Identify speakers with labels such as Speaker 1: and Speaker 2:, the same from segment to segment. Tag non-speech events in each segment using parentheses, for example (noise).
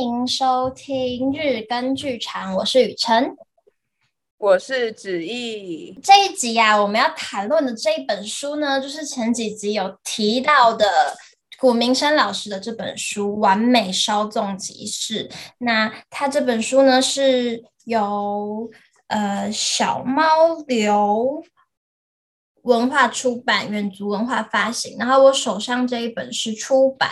Speaker 1: 迎收听日更剧场，我是雨辰，
Speaker 2: 我是芷艺。
Speaker 1: 这一集啊，我们要谈论的这一本书呢，就是前几集有提到的古明山老师的这本书《完美稍纵即逝》。那他这本书呢，是由呃小猫流文化出版，远足文化发行。然后我手上这一本是出版，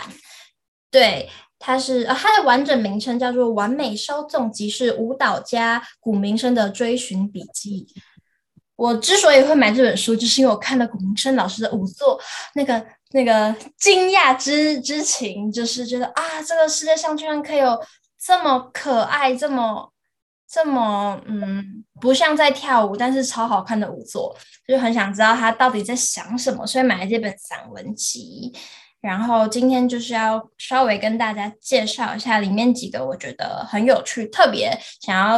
Speaker 1: 对。它是呃，它的完整名称叫做《完美稍纵即逝舞蹈家古明生的追寻笔记》。我之所以会买这本书，就是因为我看了古明生老师的舞作，那个那个惊讶之之情，就是觉得啊，这个世界上居然可以有这么可爱、这么这么嗯，不像在跳舞，但是超好看的舞作，就很想知道他到底在想什么，所以买了这本散文集。然后今天就是要稍微跟大家介绍一下里面几个我觉得很有趣、特别想要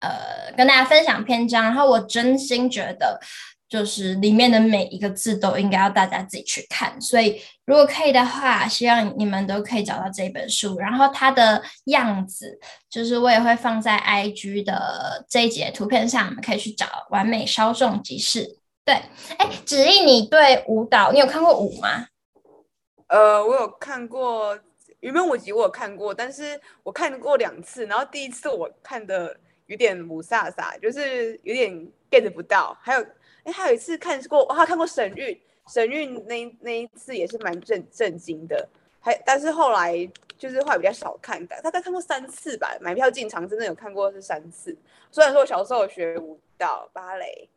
Speaker 1: 呃跟大家分享篇章。然后我真心觉得，就是里面的每一个字都应该要大家自己去看。所以如果可以的话，希望你们都可以找到这本书。然后它的样子，就是我也会放在 IG 的这一节图片上，你们可以去找。完美稍纵即逝。对，哎，芷艺，你对舞蹈，你有看过舞吗？
Speaker 2: 呃，我有看过《云门舞集》，我有看过，但是我看过两次，然后第一次我看的有点雾煞煞，就是有点 get 不到。还有，哎，还有一次看过，我还看过神韵，神韵那那一次也是蛮震震惊的。还，但是后来就是后来比较少看的，大概看过三次吧。买票进场真的有看过是三次。虽然说我小时候学舞蹈芭蕾，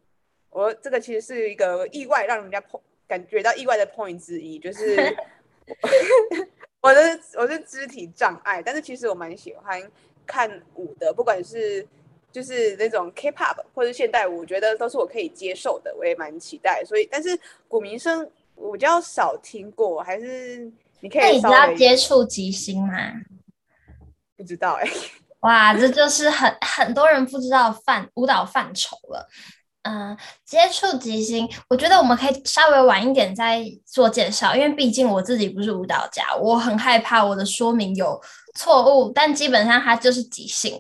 Speaker 2: 我这个其实是一个意外让人家碰感觉到意外的 point 之一，就是。(laughs) (laughs) 我的我是肢体障碍，但是其实我蛮喜欢看舞的，不管是就是那种 K-pop 或者现代舞，我觉得都是我可以接受的，我也蛮期待。所以，但是古明升我比较少听过，还是你可以？那
Speaker 1: 你知道接触即兴吗？
Speaker 2: 不知道哎、欸。
Speaker 1: 哇，这就是很很多人不知道范舞蹈范畴了。嗯，接触即兴，我觉得我们可以稍微晚一点再做介绍，因为毕竟我自己不是舞蹈家，我很害怕我的说明有错误。但基本上它就是即兴，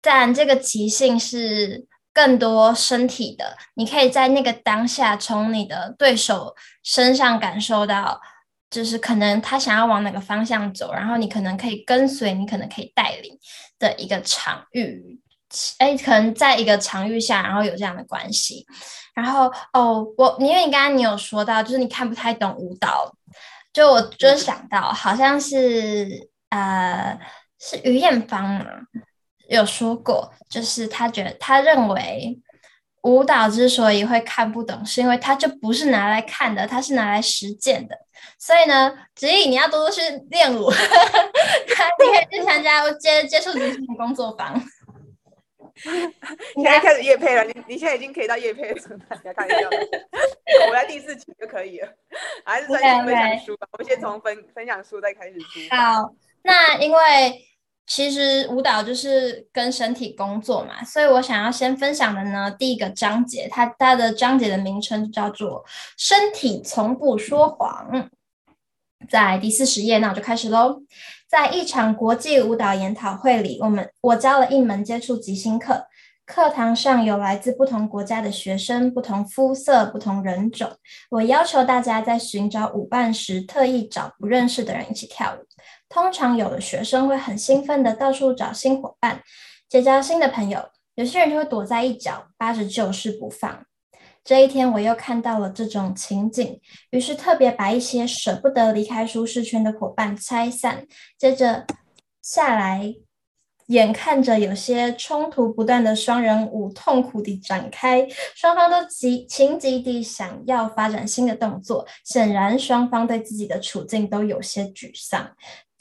Speaker 1: 但这个即兴是更多身体的，你可以在那个当下从你的对手身上感受到，就是可能他想要往哪个方向走，然后你可能可以跟随，你可能可以带领的一个场域。哎，可能在一个场域下，然后有这样的关系，然后哦，我因为你刚刚你有说到，就是你看不太懂舞蹈，就我就是想到，好像是呃，是于艳芳嘛，有说过，就是他觉得他认为舞蹈之所以会看不懂，是因为它就不是拿来看的，它是拿来实践的，所以呢，子怡你要多多去练舞，(laughs) 你可以去参加接接触即兴工作坊。(laughs)
Speaker 2: 现在开始夜配了，你你现在已经可以到夜配 (laughs) 的状态，你要看一下。我在第四期就可以了，还是先分享书吧。我们先从分分享书再开始书。
Speaker 1: 好，那因为其实舞蹈就是跟身体工作嘛，所以我想要先分享的呢，第一个章节，它它的章节的名称叫做“身体从不说谎”。在第四十页，那我就开始喽。在一场国际舞蹈研讨会里，我们我教了一门接触即兴课。课堂上有来自不同国家的学生，不同肤色、不同人种。我要求大家在寻找舞伴时，特意找不认识的人一起跳舞。通常，有的学生会很兴奋地到处找新伙伴，结交新的朋友；有些人就会躲在一角，扒着旧事不放。这一天，我又看到了这种情景，于是特别把一些舍不得离开舒适圈的伙伴拆散。接着下来，眼看着有些冲突不断的双人舞痛苦地展开，双方都急情急地想要发展新的动作，显然双方对自己的处境都有些沮丧。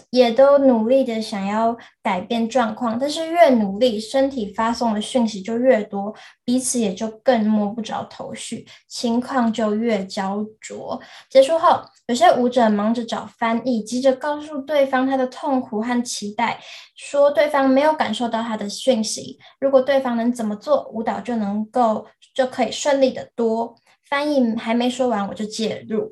Speaker 1: 也都努力的想要改变状况，但是越努力，身体发送的讯息就越多，彼此也就更摸不着头绪，情况就越焦灼。结束后，有些舞者忙着找翻译，急着告诉对方他的痛苦和期待，说对方没有感受到他的讯息。如果对方能怎么做，舞蹈就能够就可以顺利得多。翻译还没说完，我就介入。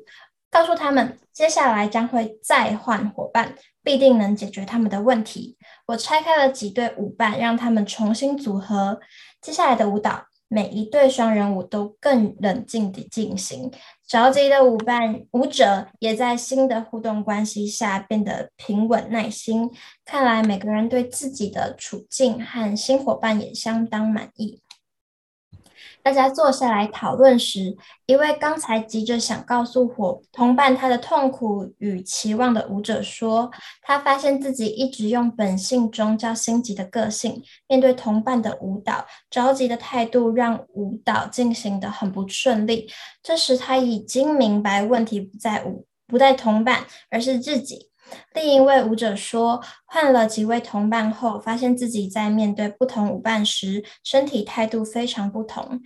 Speaker 1: 告诉他们，接下来将会再换伙伴，必定能解决他们的问题。我拆开了几对舞伴，让他们重新组合。接下来的舞蹈，每一对双人舞都更冷静地进行。着急的舞伴舞者也在新的互动关系下变得平稳耐心。看来每个人对自己的处境和新伙伴也相当满意。大家坐下来讨论时，一位刚才急着想告诉伙同伴他的痛苦与期望的舞者说：“他发现自己一直用本性中较心急的个性面对同伴的舞蹈，着急的态度让舞蹈进行得很不顺利。这时他已经明白问题不在舞，不在同伴，而是自己。”另一位舞者说，换了几位同伴后，发现自己在面对不同舞伴时，身体态度非常不同。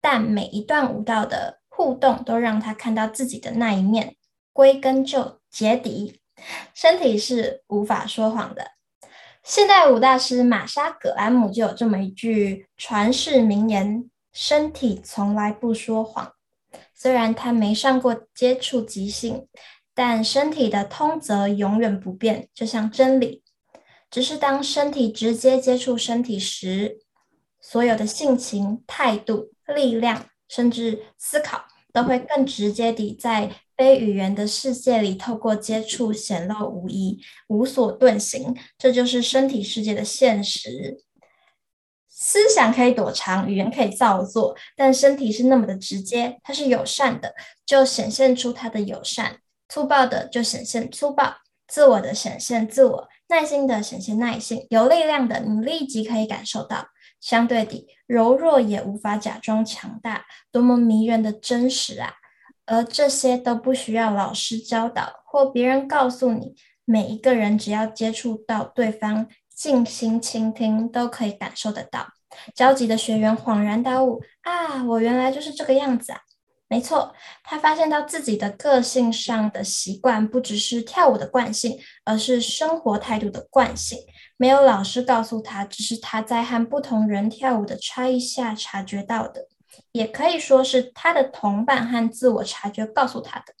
Speaker 1: 但每一段舞蹈的互动都让他看到自己的那一面。归根究底，身体是无法说谎的。现代舞大师玛莎·葛安姆就有这么一句传世名言：“身体从来不说谎。”虽然他没上过接触即兴。但身体的通则永远不变，就像真理。只是当身体直接接触身体时，所有的性情、态度、力量，甚至思考，都会更直接地在非语言的世界里透过接触显露无遗，无所遁形。这就是身体世界的现实。思想可以躲藏，语言可以造作，但身体是那么的直接，它是友善的，就显现出它的友善。粗暴的就显现粗暴，自我的显现自我，耐心的显现耐心，有力量的你立即可以感受到。相对的，柔弱也无法假装强大，多么迷人的真实啊！而这些都不需要老师教导或别人告诉你，每一个人只要接触到对方，静心倾听，都可以感受得到。焦急的学员恍然大悟啊，我原来就是这个样子啊！没错，他发现到自己的个性上的习惯不只是跳舞的惯性，而是生活态度的惯性。没有老师告诉他，只是他在和不同人跳舞的差异下察觉到的，也可以说是他的同伴和自我察觉告诉他的。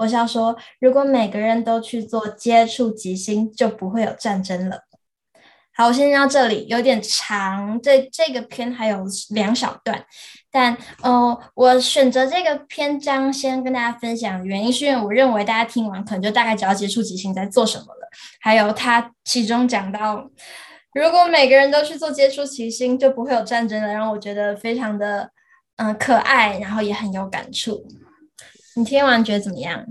Speaker 1: 我想说，如果每个人都去做接触即兴，就不会有战争了。好，我先到这里，有点长，这这个篇还有两小段。但，呃，我选择这个篇章先跟大家分享，原因是因为我认为大家听完可能就大概知道接触即兴在做什么了。还有他其中讲到，如果每个人都去做接触即兴，就不会有战争了，让我觉得非常的，嗯、可爱，然后也很有感触。你听完觉得怎么样？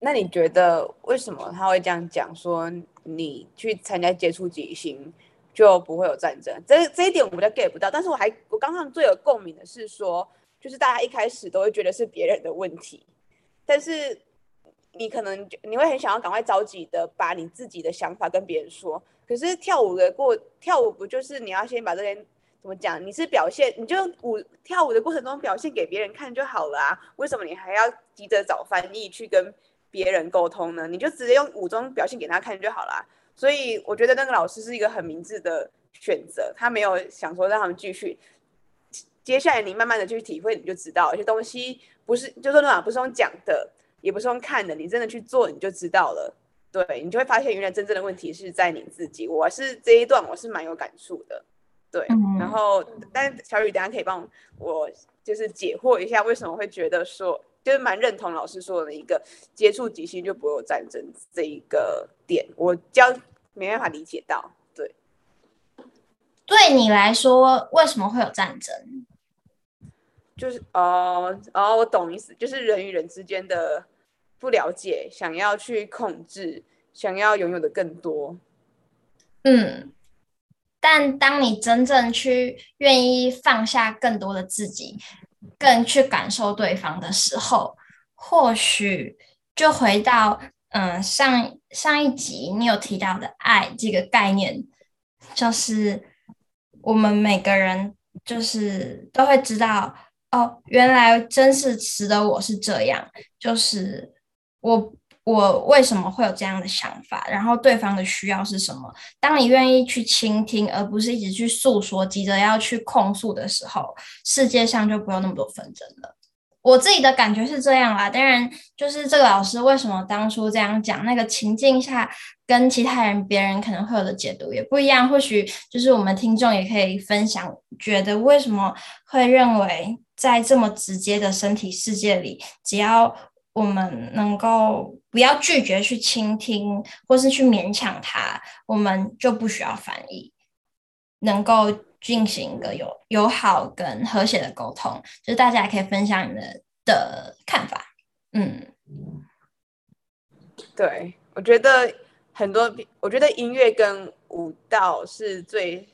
Speaker 2: 那你觉得为什么他会这样讲？说你去参加接触即兴？就不会有战争，这这一点我们就 get 不到。但是我还我刚刚最有共鸣的是说，就是大家一开始都会觉得是别人的问题，但是你可能你会很想要赶快着急的把你自己的想法跟别人说。可是跳舞的过跳舞不就是你要先把这些怎么讲？你是表现，你就舞跳舞的过程中表现给别人看就好了啊？为什么你还要急着找翻译去跟别人沟通呢？你就直接用舞中表现给他看就好了。所以我觉得那个老师是一个很明智的选择，他没有想说让他们继续。接下来你慢慢的去体会，你就知道有些东西不是，就说那不是用讲的，也不是用看的，你真的去做你就知道了。对，你就会发现原来真正的问题是在你自己。我是这一段我是蛮有感触的，对。然后，但小雨等下可以帮我就是解惑一下，为什么会觉得说。就是蛮认同老师说的一个接触即兴就不会有战争这一个点，我教没办法理解到。对，
Speaker 1: 对你来说为什么会有战争？
Speaker 2: 就是哦哦，我懂意思，就是人与人之间的不了解，想要去控制，想要拥有的更多。
Speaker 1: 嗯，但当你真正去愿意放下更多的自己。更去感受对方的时候，或许就回到嗯上上一集你有提到的爱这个概念，就是我们每个人就是都会知道哦，原来真是值得我是这样，就是我我为什么会有这样的想法，然后对方的需要是什么？当你愿意去倾听，而不是一直去诉说，急着要去控诉的时候，世界上就不用那么多纷争了。我自己的感觉是这样啦。当然，就是这个老师为什么当初这样讲，那个情境下跟其他人、别人可能会有的解读也不一样。或许就是我们听众也可以分享，觉得为什么会认为在这么直接的身体世界里，只要我们能够不要拒绝去倾听，或是去勉强他，我们就不需要翻译，能够。进行一个友友好跟和谐的沟通，就是大家也可以分享你们的看法。嗯，
Speaker 2: 对，我觉得很多，我觉得音乐跟舞蹈是最，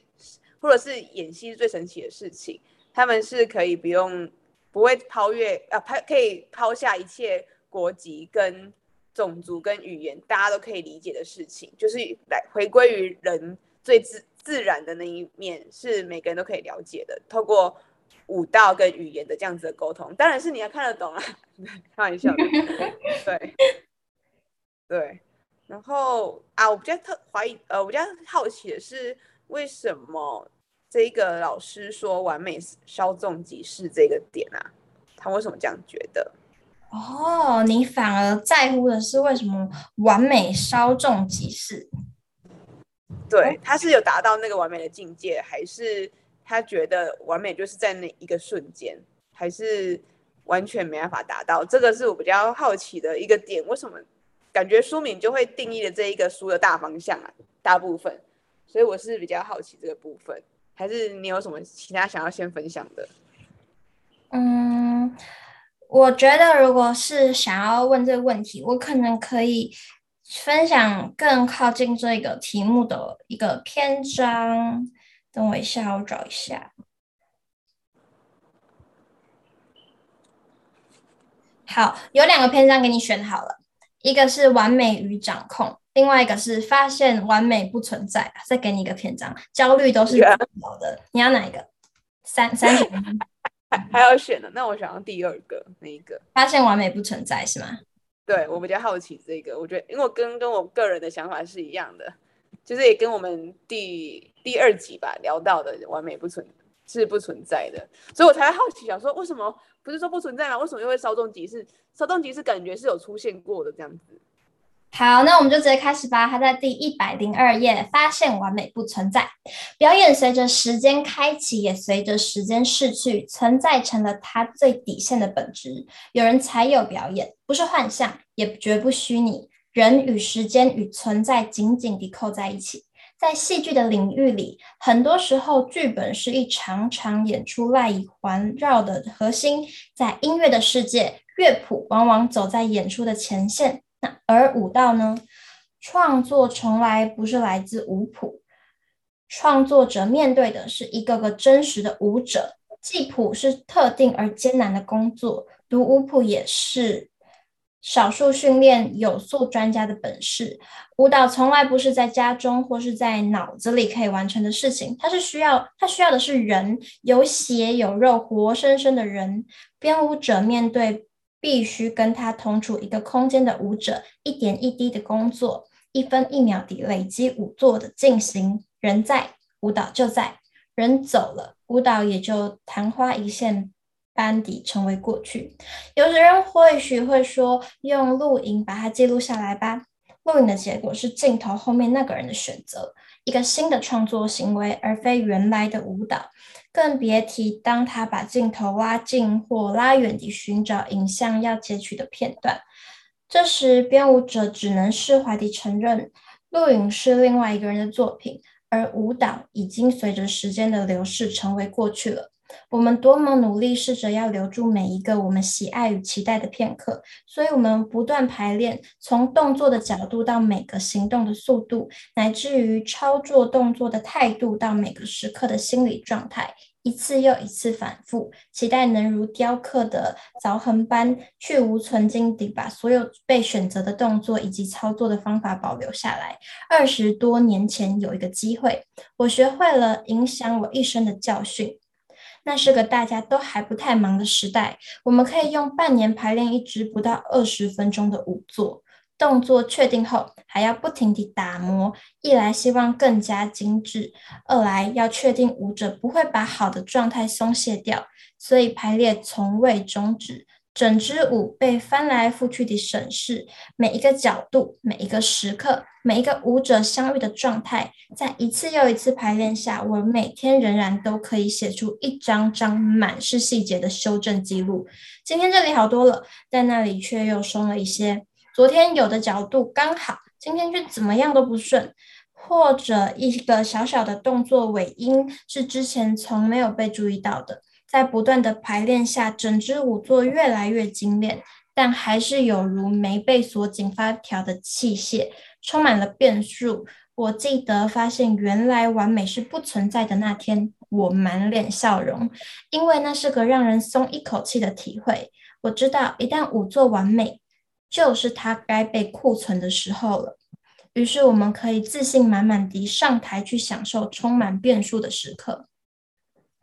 Speaker 2: 或者是演戏是最神奇的事情。他们是可以不用，不会超越啊，抛可以抛下一切国籍跟种族跟语言，大家都可以理解的事情，就是来回归于人最自。自然的那一面是每个人都可以了解的，透过舞蹈跟语言的这样子的沟通，当然是你要看得懂啊，开玩笑的，(laughs) 对对。然后啊，我比较特怀疑，呃，我比较好奇的是，为什么这一个老师说完美稍纵即逝这个点啊？他为什么这样觉得？
Speaker 1: 哦，你反而在乎的是为什么完美稍纵即逝？
Speaker 2: 对，他是有达到那个完美的境界，还是他觉得完美就是在那一个瞬间，还是完全没办法达到？这个是我比较好奇的一个点。为什么感觉书名就会定义了这一个书的大方向啊？大部分，所以我是比较好奇这个部分。还是你有什么其他想要先分享的？
Speaker 1: 嗯，我觉得如果是想要问这个问题，我可能可以。分享更靠近这个题目的一个篇章，等我一下，我找一下。好，有两个篇章给你选好了，一个是完美与掌控，另外一个是发现完美不存在。再给你一个篇章，焦虑都是有的，你要哪一个？三三选
Speaker 2: 还还要选的，那我想要第二个，那一个？
Speaker 1: 发现完美不存在是吗？
Speaker 2: 对，我比较好奇这个，我觉得因为我跟跟我个人的想法是一样的，就是也跟我们第第二集吧聊到的完美不存是不存在的，所以我才好奇想说，为什么不是说不存在吗？为什么又会稍纵即逝？稍纵即逝感觉是有出现过的这样子。
Speaker 1: 好，那我们就直接开始吧。他在第一百零二页，发现完美不存在。表演随着时间开启，也随着时间逝去，存在成了他最底线的本质。有人才有表演，不是幻象，也绝不虚拟。人与时间与存在紧紧地扣在一起。在戏剧的领域里，很多时候剧本是一场场演出赖以环绕的核心。在音乐的世界，乐谱往往走在演出的前线。而舞蹈呢？创作从来不是来自舞谱，创作者面对的是一个个真实的舞者。记谱是特定而艰难的工作，读舞谱也是少数训练有素专家的本事。舞蹈从来不是在家中或是在脑子里可以完成的事情，它是需要，它需要的是人，有血有肉，活生生的人。编舞者面对。必须跟他同处一个空间的舞者，一点一滴的工作，一分一秒地累积舞作的进行。人在，舞蹈就在；人走了，舞蹈也就昙花一现般地成为过去。有的人或许会说，用录影把它记录下来吧。录影的结果是镜头后面那个人的选择，一个新的创作行为，而非原来的舞蹈。更别提当他把镜头拉近或拉远地寻找影像要截取的片段，这时编舞者只能释怀地承认，录影是另外一个人的作品，而舞蹈已经随着时间的流逝成为过去了。我们多么努力，试着要留住每一个我们喜爱与期待的片刻，所以我们不断排练，从动作的角度到每个行动的速度，乃至于操作动作的态度到每个时刻的心理状态，一次又一次反复，期待能如雕刻的凿痕般去无存菁地把所有被选择的动作以及操作的方法保留下来。二十多年前有一个机会，我学会了影响我一生的教训。那是个大家都还不太忙的时代，我们可以用半年排练一支不到二十分钟的舞作，动作确定后，还要不停地打磨，一来希望更加精致，二来要确定舞者不会把好的状态松懈掉，所以排列从未终止。整支舞被翻来覆去地审视，每一个角度、每一个时刻、每一个舞者相遇的状态，在一次又一次排练下，我每天仍然都可以写出一张张满是细节的修正记录。今天这里好多了，但那里却又松了一些。昨天有的角度刚好，今天却怎么样都不顺，或者一个小小的动作尾音是之前从没有被注意到的。在不断的排练下，整支舞作越来越精炼，但还是有如没被锁紧发条的器械，充满了变数。我记得发现原来完美是不存在的那天，我满脸笑容，因为那是个让人松一口气的体会。我知道一旦舞作完美，就是它该被库存的时候了。于是我们可以自信满满地上台去享受充满变数的时刻。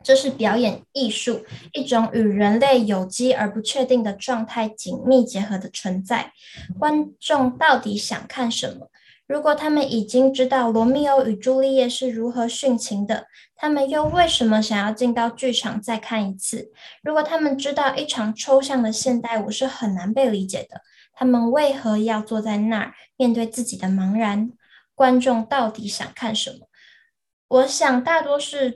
Speaker 1: 这是表演艺术，一种与人类有机而不确定的状态紧密结合的存在。观众到底想看什么？如果他们已经知道罗密欧与朱丽叶是如何殉情的，他们又为什么想要进到剧场再看一次？如果他们知道一场抽象的现代舞是很难被理解的，他们为何要坐在那儿面对自己的茫然？观众到底想看什么？我想大多是。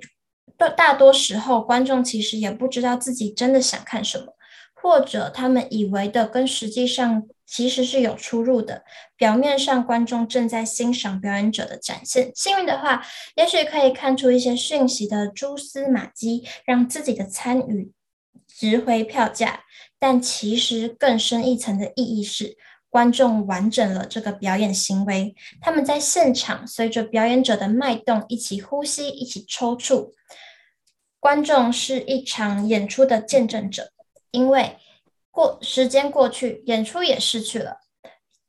Speaker 1: 大多时候，观众其实也不知道自己真的想看什么，或者他们以为的跟实际上其实是有出入的。表面上，观众正在欣赏表演者的展现，幸运的话，也许可以看出一些讯息的蛛丝马迹，让自己的参与值回票价。但其实更深一层的意义是，观众完整了这个表演行为，他们在现场随着表演者的脉动一起呼吸，一起抽搐。观众是一场演出的见证者，因为过时间过去，演出也逝去了，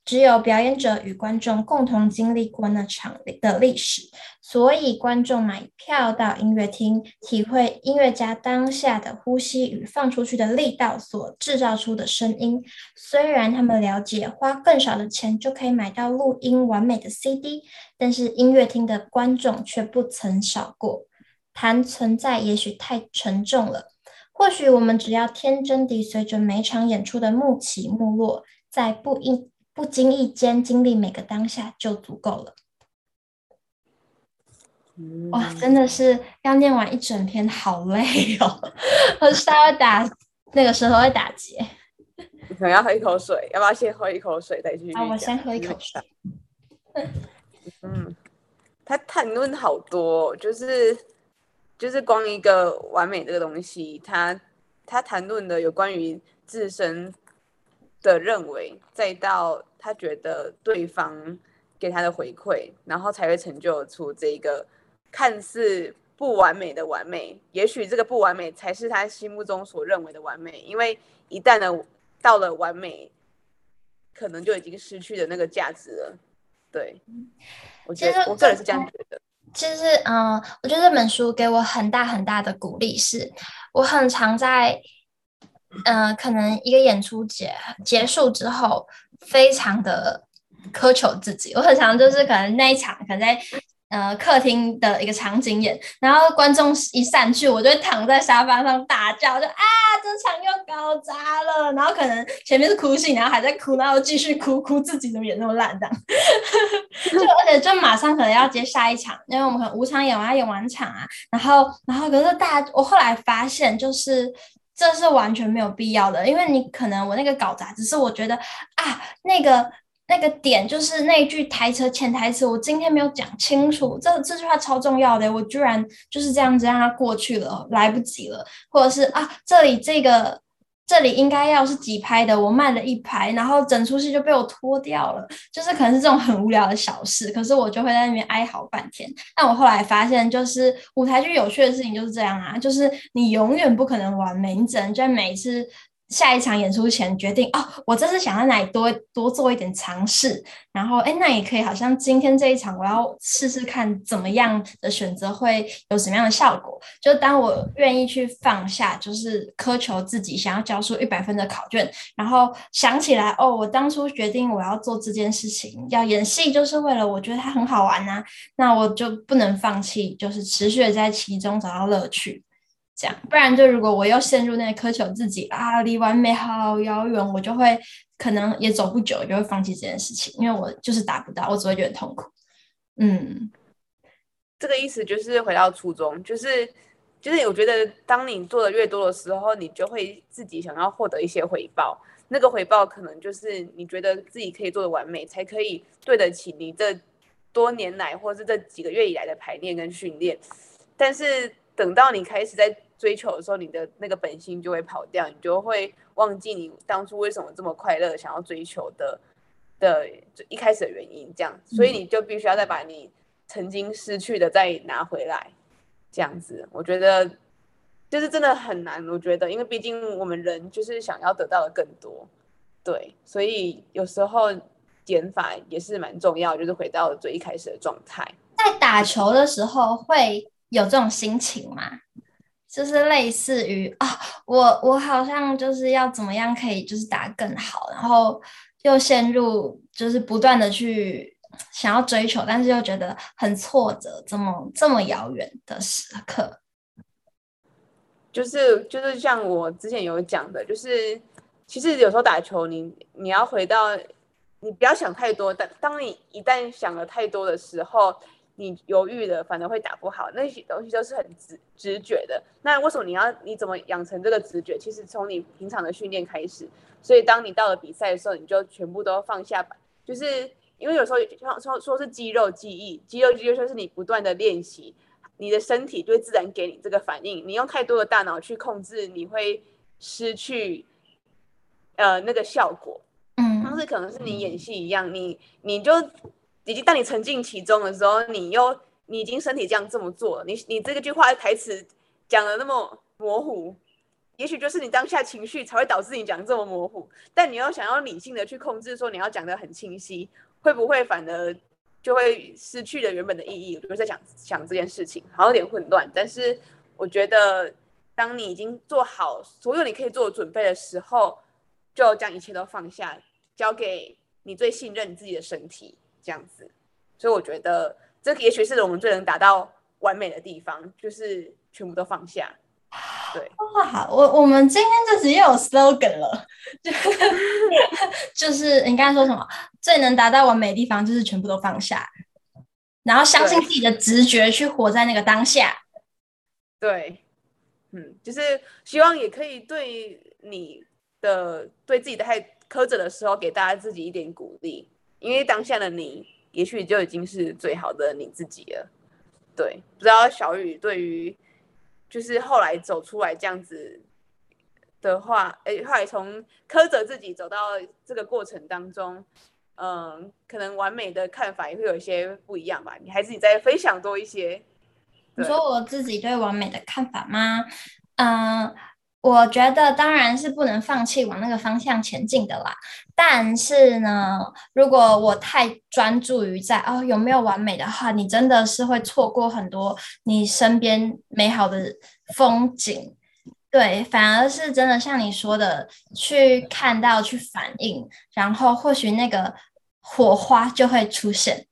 Speaker 1: 只有表演者与观众共同经历过那场的历史，所以观众买票到音乐厅，体会音乐家当下的呼吸与放出去的力道所制造出的声音。虽然他们了解花更少的钱就可以买到录音完美的 CD，但是音乐厅的观众却不曾少过。谈存在也许太沉重了，或许我们只要天真地随着每场演出的幕起幕落，在不应不经意间经历每个当下就足够了。嗯、哇，真的是要念完一整篇，好累哦！(laughs) 我稍微打那个舌头会打结。
Speaker 2: 你可能要喝一口水，要不要先喝一口水再去？
Speaker 1: 啊？我先喝一口水。(laughs)
Speaker 2: 嗯，他谈论好多，就是。就是光一个完美这个东西，他他谈论的有关于自身的认为，再到他觉得对方给他的回馈，然后才会成就出这个看似不完美的完美。也许这个不完美才是他心目中所认为的完美，因为一旦呢到了完美，可能就已经失去了那个价值了。对，我觉得我个人是这样觉得。
Speaker 1: 其实，嗯，我觉得这本书给我很大很大的鼓励，是我很常在，嗯，可能一个演出结结束之后，非常的苛求自己。我很常就是可能那一场可能。呃，客厅的一个场景演，然后观众一散去，我就会躺在沙发上大叫，就啊，这场又搞砸了。然后可能前面是哭戏，然后还在哭，然后继续哭，哭自己怎么演那么烂这样。(laughs) 就而且就马上可能要接下一场，因为我们可能五场演完，演完场啊，然后然后可是大家，我后来发现就是这是完全没有必要的，因为你可能我那个搞砸，只是我觉得啊那个。那个点就是那句台词潜台词，我今天没有讲清楚，这这句话超重要的，我居然就是这样子让它过去了，来不及了，或者是啊，这里这个这里应该要是几拍的，我慢了一拍，然后整出戏就被我拖掉了，就是可能是这种很无聊的小事，可是我就会在那边哀嚎半天。但我后来发现，就是舞台剧有趣的事情就是这样啊，就是你永远不可能完美，你只能在每一次。下一场演出前决定哦，我这次想在哪里多多做一点尝试，然后哎，那也可以，好像今天这一场我要试试看怎么样的选择会有什么样的效果。就当我愿意去放下，就是苛求自己想要交出一百分的考卷，然后想起来哦，我当初决定我要做这件事情，要演戏就是为了我觉得它很好玩呐、啊，那我就不能放弃，就是持续的在其中找到乐趣。这样，不然就如果我又陷入那个苛求自己啊，离完美好遥远，我就会可能也走不久，就会放弃这件事情，因为我就是达不到，我只会觉得痛苦。嗯，
Speaker 2: 这个意思就是回到初衷，就是就是我觉得当你做的越多的时候，你就会自己想要获得一些回报，那个回报可能就是你觉得自己可以做的完美，才可以对得起你这多年来或是这几个月以来的排练跟训练，但是等到你开始在追求的时候，你的那个本心就会跑掉，你就会忘记你当初为什么这么快乐，想要追求的的一开始的原因。这样，所以你就必须要再把你曾经失去的再拿回来。这样子，我觉得就是真的很难。我觉得，因为毕竟我们人就是想要得到的更多，对，所以有时候减法也是蛮重要，就是回到最一开始的状态。
Speaker 1: 在打球的时候会有这种心情吗？就是类似于啊，我我好像就是要怎么样可以就是打更好，然后又陷入就是不断的去想要追求，但是又觉得很挫折，这么这么遥远的时刻，
Speaker 2: 就是就是像我之前有讲的，就是其实有时候打球你，你要回到你不要想太多，但当你一旦想了太多的时候。你犹豫的，反而会打不好。那些东西都是很直直觉的。那为什么你要？你怎么养成这个直觉？其实从你平常的训练开始。所以当你到了比赛的时候，你就全部都放下吧。就是因为有时候说说说是肌肉记忆，肌肉记忆就是你不断的练习，你的身体就会自然给你这个反应。你用太多的大脑去控制，你会失去呃那个效果。嗯，当时可能是你演戏一样，你你就。以及当你沉浸其中的时候，你又你已经身体这样这么做，你你这个句话的台词讲的那么模糊，也许就是你当下情绪才会导致你讲这么模糊。但你要想要理性的去控制，说你要讲的很清晰，会不会反而就会失去了原本的意义？我就是在想想这件事情，好像有点混乱。但是我觉得，当你已经做好所有你可以做的准备的时候，就将一切都放下，交给你最信任自己的身体。这样子，所以我觉得这也许是我们最能达到完美的地方，就是全部都放下。对，
Speaker 1: 哇，我我们今天这集又有 slogan 了，(laughs) 就是你刚才说什么？最能达到完美的地方就是全部都放下，然后相信自己的直觉去活在那个当下。
Speaker 2: 对，嗯，就是希望也可以对你的对自己的太苛责的时候，给大家自己一点鼓励。因为当下的你，也许就已经是最好的你自己了。对，不知道小雨对于就是后来走出来这样子的话，哎，后来从苛责自己走到这个过程当中，嗯，可能完美的看法也会有一些不一样吧。你还是你再分享多一些。
Speaker 1: 你说我自己对完美的看法吗？嗯。我觉得当然是不能放弃往那个方向前进的啦。但是呢，如果我太专注于在哦有没有完美的话，你真的是会错过很多你身边美好的风景。对，反而是真的像你说的，去看到、去反应，然后或许那个火花就会出现。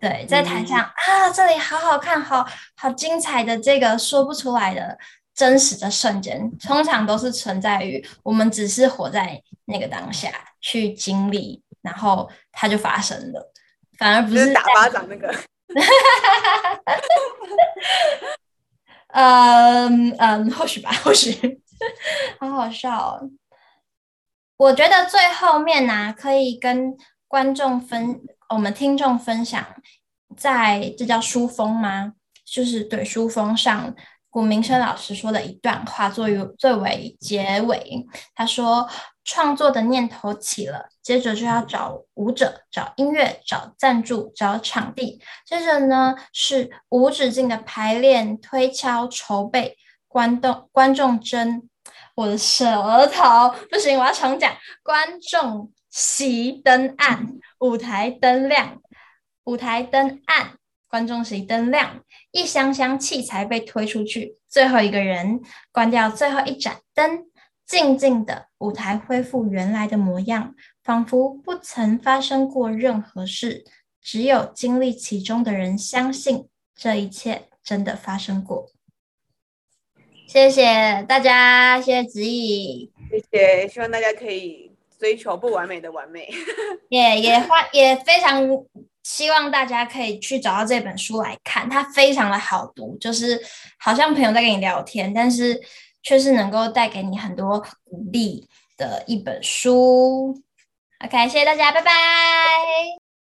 Speaker 1: 对，在台上、嗯、啊，这里好好看，好好精彩的这个说不出来的。真实的瞬间，通常都是存在于我们只是活在那个当下去经历，然后它就发生了，反而不是
Speaker 2: 打巴掌那个。
Speaker 1: 嗯嗯，或许吧，或许，好好笑哦。我觉得最后面呢、啊，可以跟观众分，我们听众分享，在这叫书封吗？就是对书封上。古明生老师说的一段话作为作为结尾，他说：“创作的念头起了，接着就要找舞者、找音乐、找赞助、找场地，接着呢是无止境的排练、推敲、筹备、观众观众争，我的舌头不行，我要重讲。观众席灯暗，舞台灯亮，舞台灯暗，观众席灯亮，一箱箱器材被推出去，最后一个人关掉最后一盏灯，静静的舞台恢复原来的模样，仿佛不曾发生过任何事。只有经历其中的人相信这一切真的发生过。谢谢大家，谢谢子怡，
Speaker 2: 谢谢，希望大家可以追求不完美的完美。
Speaker 1: 也也欢也非常希望大家可以去找到这本书来看，它非常的好读，就是好像朋友在跟你聊天，但是却是能够带给你很多鼓励的一本书。OK，谢谢大家，拜拜。